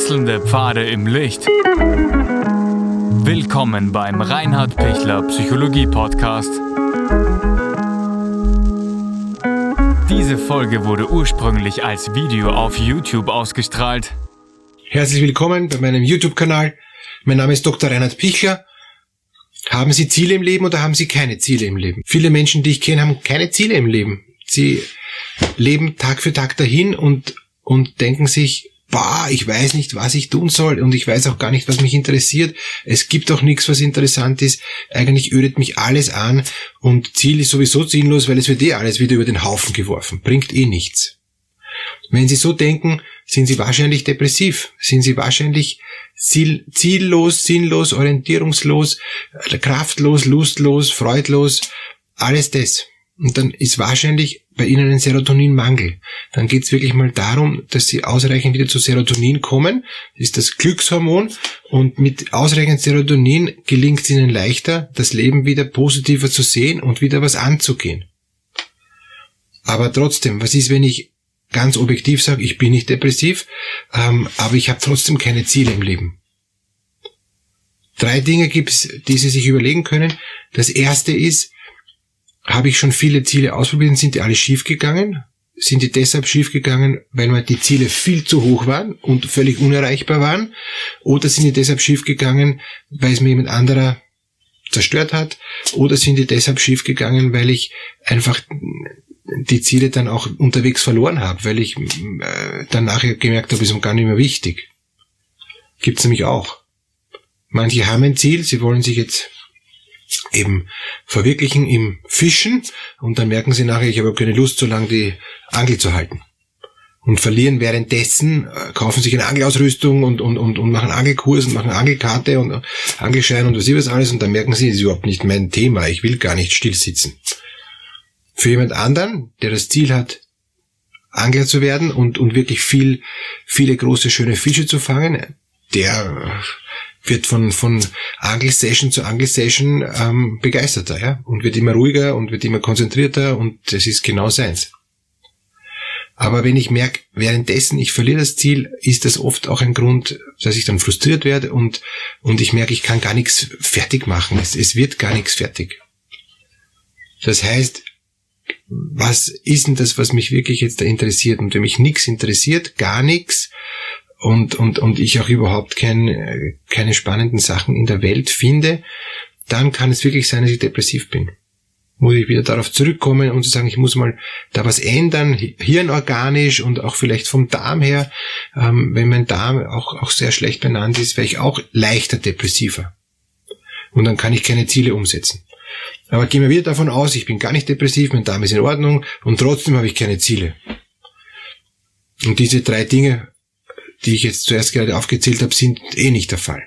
Wechselnde Pfade im Licht. Willkommen beim Reinhard Pichler Psychologie Podcast. Diese Folge wurde ursprünglich als Video auf YouTube ausgestrahlt. Herzlich willkommen bei meinem YouTube-Kanal. Mein Name ist Dr. Reinhard Pichler. Haben Sie Ziele im Leben oder haben Sie keine Ziele im Leben? Viele Menschen, die ich kenne, haben keine Ziele im Leben. Sie leben Tag für Tag dahin und, und denken sich, bah, ich weiß nicht, was ich tun soll und ich weiß auch gar nicht, was mich interessiert. Es gibt auch nichts, was interessant ist. Eigentlich ödet mich alles an und Ziel ist sowieso ziellos, weil es wird eh alles wieder über den Haufen geworfen. Bringt eh nichts. Wenn Sie so denken, sind Sie wahrscheinlich depressiv, sind Sie wahrscheinlich ziel, ziellos, sinnlos, orientierungslos, kraftlos, lustlos, freudlos, alles das. Und dann ist wahrscheinlich bei Ihnen ein Serotoninmangel. Dann geht es wirklich mal darum, dass Sie ausreichend wieder zu Serotonin kommen. Das ist das Glückshormon. Und mit ausreichend Serotonin gelingt es Ihnen leichter, das Leben wieder positiver zu sehen und wieder was anzugehen. Aber trotzdem, was ist, wenn ich ganz objektiv sage, ich bin nicht depressiv, ähm, aber ich habe trotzdem keine Ziele im Leben? Drei Dinge gibt es, die Sie sich überlegen können. Das erste ist, habe ich schon viele Ziele ausprobiert sind die alle schiefgegangen? Sind die deshalb schiefgegangen, weil mir die Ziele viel zu hoch waren und völlig unerreichbar waren? Oder sind die deshalb schiefgegangen, weil es mir jemand anderer zerstört hat? Oder sind die deshalb schiefgegangen, weil ich einfach die Ziele dann auch unterwegs verloren habe, weil ich äh, dann nachher gemerkt habe, ist gar nicht mehr wichtig. Gibt's nämlich auch. Manche haben ein Ziel, sie wollen sich jetzt eben verwirklichen im Fischen und dann merken sie nachher, ich habe keine Lust, so lange die Angel zu halten. Und verlieren währenddessen, äh, kaufen sich eine Angelausrüstung und, und, und, und machen Angelkurs und machen Angelkarte und Angelschein und was ich was alles und dann merken sie, das ist überhaupt nicht mein Thema, ich will gar nicht still sitzen. Für jemand anderen, der das Ziel hat, Angler zu werden und, und wirklich viel, viele große, schöne Fische zu fangen, der wird von, von Angelsession zu Angelsession ähm, begeisterter ja? und wird immer ruhiger und wird immer konzentrierter und das ist genau seins. Aber wenn ich merke, währenddessen ich verliere das Ziel, ist das oft auch ein Grund, dass ich dann frustriert werde und, und ich merke, ich kann gar nichts fertig machen. Es, es wird gar nichts fertig. Das heißt, was ist denn das, was mich wirklich jetzt da interessiert? Und wenn mich nichts interessiert, gar nichts, und, und, und ich auch überhaupt kein, keine spannenden Sachen in der Welt finde, dann kann es wirklich sein, dass ich depressiv bin. Muss ich wieder darauf zurückkommen und zu sagen, ich muss mal da was ändern, hirnorganisch und auch vielleicht vom Darm her. Ähm, wenn mein Darm auch, auch sehr schlecht benannt ist, wäre ich auch leichter depressiver. Und dann kann ich keine Ziele umsetzen. Aber gehen wir wieder davon aus, ich bin gar nicht depressiv, mein Darm ist in Ordnung und trotzdem habe ich keine Ziele. Und diese drei Dinge die ich jetzt zuerst gerade aufgezählt habe, sind eh nicht der Fall.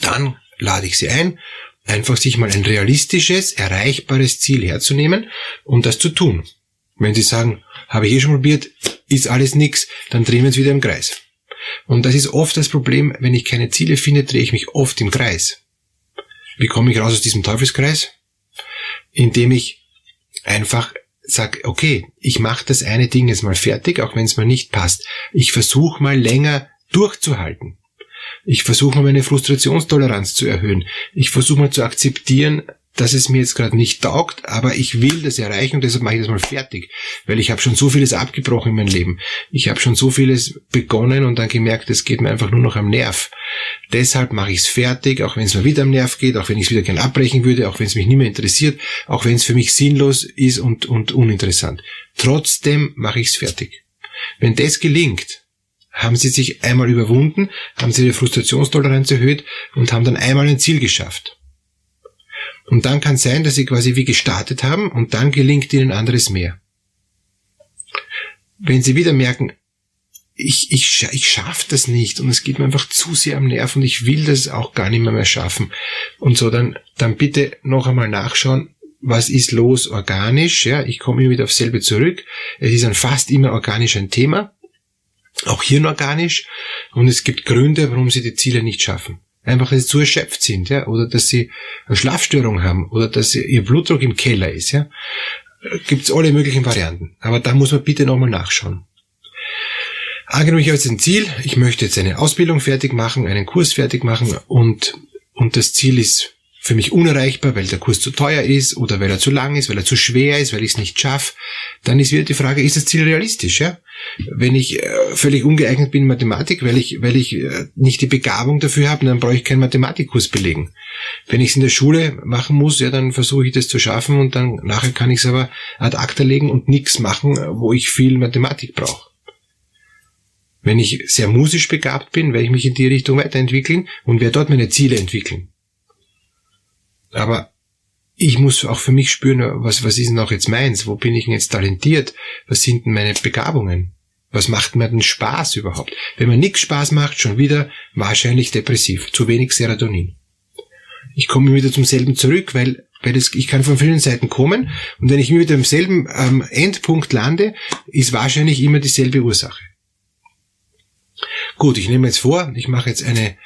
Dann lade ich Sie ein, einfach sich mal ein realistisches, erreichbares Ziel herzunehmen und das zu tun. Wenn Sie sagen, habe ich eh schon probiert, ist alles nix, dann drehen wir uns wieder im Kreis. Und das ist oft das Problem, wenn ich keine Ziele finde, drehe ich mich oft im Kreis. Wie komme ich raus aus diesem Teufelskreis? Indem ich einfach sag, okay, ich mache das eine Ding jetzt mal fertig, auch wenn es mir nicht passt. Ich versuche mal länger durchzuhalten. Ich versuche mal meine Frustrationstoleranz zu erhöhen. Ich versuche mal zu akzeptieren, dass es mir jetzt gerade nicht taugt, aber ich will das erreichen und deshalb mache ich das mal fertig, weil ich habe schon so vieles abgebrochen in meinem Leben. Ich habe schon so vieles begonnen und dann gemerkt, es geht mir einfach nur noch am Nerv. Deshalb mache ich es fertig, auch wenn es mir wieder am Nerv geht, auch wenn ich es wieder gern abbrechen würde, auch wenn es mich nicht mehr interessiert, auch wenn es für mich sinnlos ist und, und uninteressant. Trotzdem mache ich es fertig. Wenn das gelingt, haben sie sich einmal überwunden, haben sie ihre Frustrationstoleranz erhöht und haben dann einmal ein Ziel geschafft. Und dann kann sein, dass sie quasi wie gestartet haben und dann gelingt ihnen anderes mehr. Wenn sie wieder merken, ich, ich, ich schaffe das nicht und es geht mir einfach zu sehr am Nerv und ich will das auch gar nicht mehr, mehr schaffen. Und so, dann, dann bitte noch einmal nachschauen, was ist los organisch, ja, ich komme immer wieder aufs selbe zurück. Es ist dann fast immer organisch ein Thema, auch hirnorganisch und es gibt Gründe, warum sie die Ziele nicht schaffen einfach dass sie zu erschöpft sind, ja, oder dass sie eine Schlafstörung haben, oder dass ihr Blutdruck im Keller ist, ja. Gibt's alle möglichen Varianten. Aber da muss man bitte nochmal nachschauen. Angenommen, ich habe jetzt ein Ziel, ich möchte jetzt eine Ausbildung fertig machen, einen Kurs fertig machen und, und das Ziel ist für mich unerreichbar, weil der Kurs zu teuer ist oder weil er zu lang ist, weil er zu schwer ist, weil ich es nicht schaffe, dann ist wieder die Frage, ist das Ziel realistisch? Ja? Wenn ich äh, völlig ungeeignet bin in Mathematik, weil ich, weil ich äh, nicht die Begabung dafür habe, dann brauche ich keinen Mathematikkurs belegen. Wenn ich es in der Schule machen muss, ja, dann versuche ich das zu schaffen und dann nachher kann ich es aber ad acta legen und nichts machen, wo ich viel Mathematik brauche. Wenn ich sehr musisch begabt bin, werde ich mich in die Richtung weiterentwickeln und werde dort meine Ziele entwickeln. Aber ich muss auch für mich spüren, was, was ist denn auch jetzt meins? Wo bin ich denn jetzt talentiert? Was sind denn meine Begabungen? Was macht mir denn Spaß überhaupt? Wenn mir nichts Spaß macht, schon wieder wahrscheinlich depressiv. Zu wenig Serotonin. Ich komme wieder zum selben zurück, weil, weil das, ich kann von vielen Seiten kommen und wenn ich wieder am selben ähm, Endpunkt lande, ist wahrscheinlich immer dieselbe Ursache. Gut, ich nehme jetzt vor, ich mache jetzt eine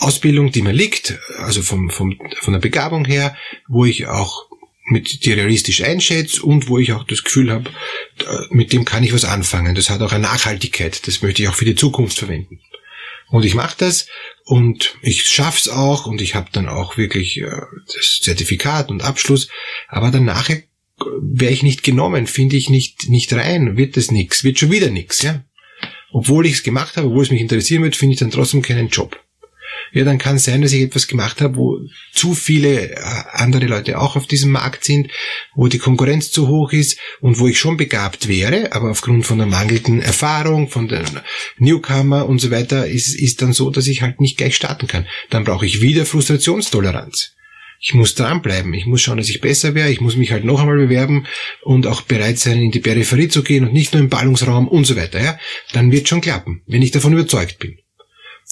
Ausbildung, die mir liegt, also vom, vom, von der Begabung her, wo ich auch mit die realistisch einschätze und wo ich auch das Gefühl habe, mit dem kann ich was anfangen. Das hat auch eine Nachhaltigkeit. Das möchte ich auch für die Zukunft verwenden. Und ich mache das und ich schaff's auch und ich habe dann auch wirklich äh, das Zertifikat und Abschluss. Aber danach wäre ich nicht genommen, finde ich nicht nicht rein, wird das nix, wird schon wieder nix, ja. Obwohl ich es gemacht habe, obwohl es mich interessieren wird, finde ich dann trotzdem keinen Job ja, dann kann es sein, dass ich etwas gemacht habe, wo zu viele äh, andere Leute auch auf diesem Markt sind, wo die Konkurrenz zu hoch ist und wo ich schon begabt wäre, aber aufgrund von der mangelnden Erfahrung, von den Newcomer und so weiter, ist, ist dann so, dass ich halt nicht gleich starten kann. Dann brauche ich wieder Frustrationstoleranz. Ich muss dranbleiben. Ich muss schauen, dass ich besser wäre. Ich muss mich halt noch einmal bewerben und auch bereit sein, in die Peripherie zu gehen und nicht nur im Ballungsraum und so weiter. Ja, dann wird schon klappen, wenn ich davon überzeugt bin.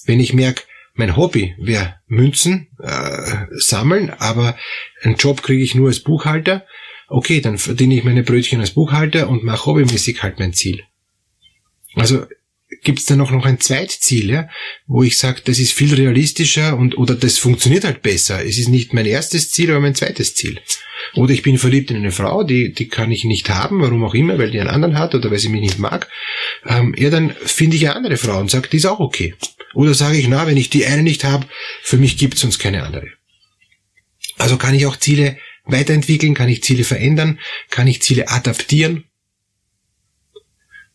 Wenn ich merke, mein Hobby wäre Münzen äh, sammeln, aber einen Job kriege ich nur als Buchhalter. Okay, dann verdiene ich meine Brötchen als Buchhalter und mache hobbymäßig halt mein Ziel. Also gibt es da noch, noch ein Zweitziel, ja, wo ich sage, das ist viel realistischer und oder das funktioniert halt besser. Es ist nicht mein erstes Ziel, aber mein zweites Ziel. Oder ich bin verliebt in eine Frau, die, die kann ich nicht haben, warum auch immer, weil die einen anderen hat oder weil sie mich nicht mag. Ähm, ja, dann finde ich eine andere Frau und sage, die ist auch okay. Oder sage ich, na, wenn ich die eine nicht habe, für mich gibt es uns keine andere. Also kann ich auch Ziele weiterentwickeln, kann ich Ziele verändern, kann ich Ziele adaptieren.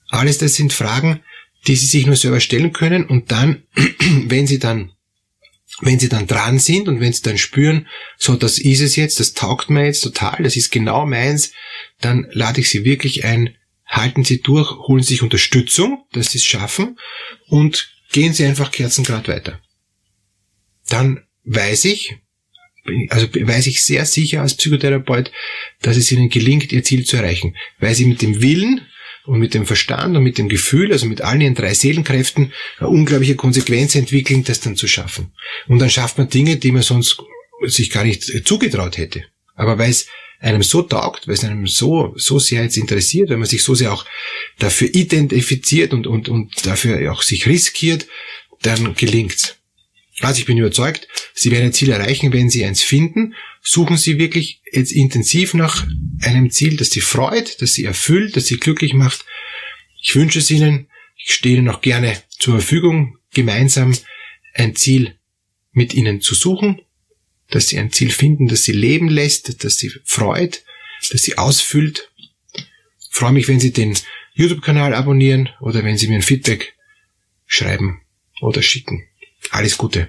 Alles das sind Fragen, die Sie sich nur selber stellen können und dann, wenn Sie dann wenn sie dann dran sind und wenn sie dann spüren, so das ist es jetzt, das taugt mir jetzt total, das ist genau meins, dann lade ich sie wirklich ein, halten sie durch, holen sich Unterstützung, dass sie es schaffen und gehen Sie einfach Kerzengrad weiter. Dann weiß ich, also weiß ich sehr sicher als Psychotherapeut, dass es Ihnen gelingt, Ihr Ziel zu erreichen, weil Sie mit dem Willen und mit dem Verstand und mit dem Gefühl, also mit allen Ihren drei Seelenkräften, eine unglaubliche Konsequenz entwickeln, das dann zu schaffen. Und dann schafft man Dinge, die man sonst sich gar nicht zugetraut hätte. Aber weil es einem so taugt, weil es einem so, so sehr jetzt interessiert, wenn man sich so sehr auch dafür identifiziert und, und, und dafür auch sich riskiert, dann gelingt's. Also ich bin überzeugt, Sie werden ein Ziel erreichen, wenn Sie eins finden. Suchen Sie wirklich jetzt intensiv nach einem Ziel, das Sie freut, das Sie erfüllt, das Sie glücklich macht. Ich wünsche es Ihnen. Ich stehe Ihnen auch gerne zur Verfügung, gemeinsam ein Ziel mit Ihnen zu suchen dass sie ein Ziel finden, das sie leben lässt, das sie freut, das sie ausfüllt. Ich freue mich, wenn Sie den YouTube-Kanal abonnieren oder wenn Sie mir ein Feedback schreiben oder schicken. Alles Gute.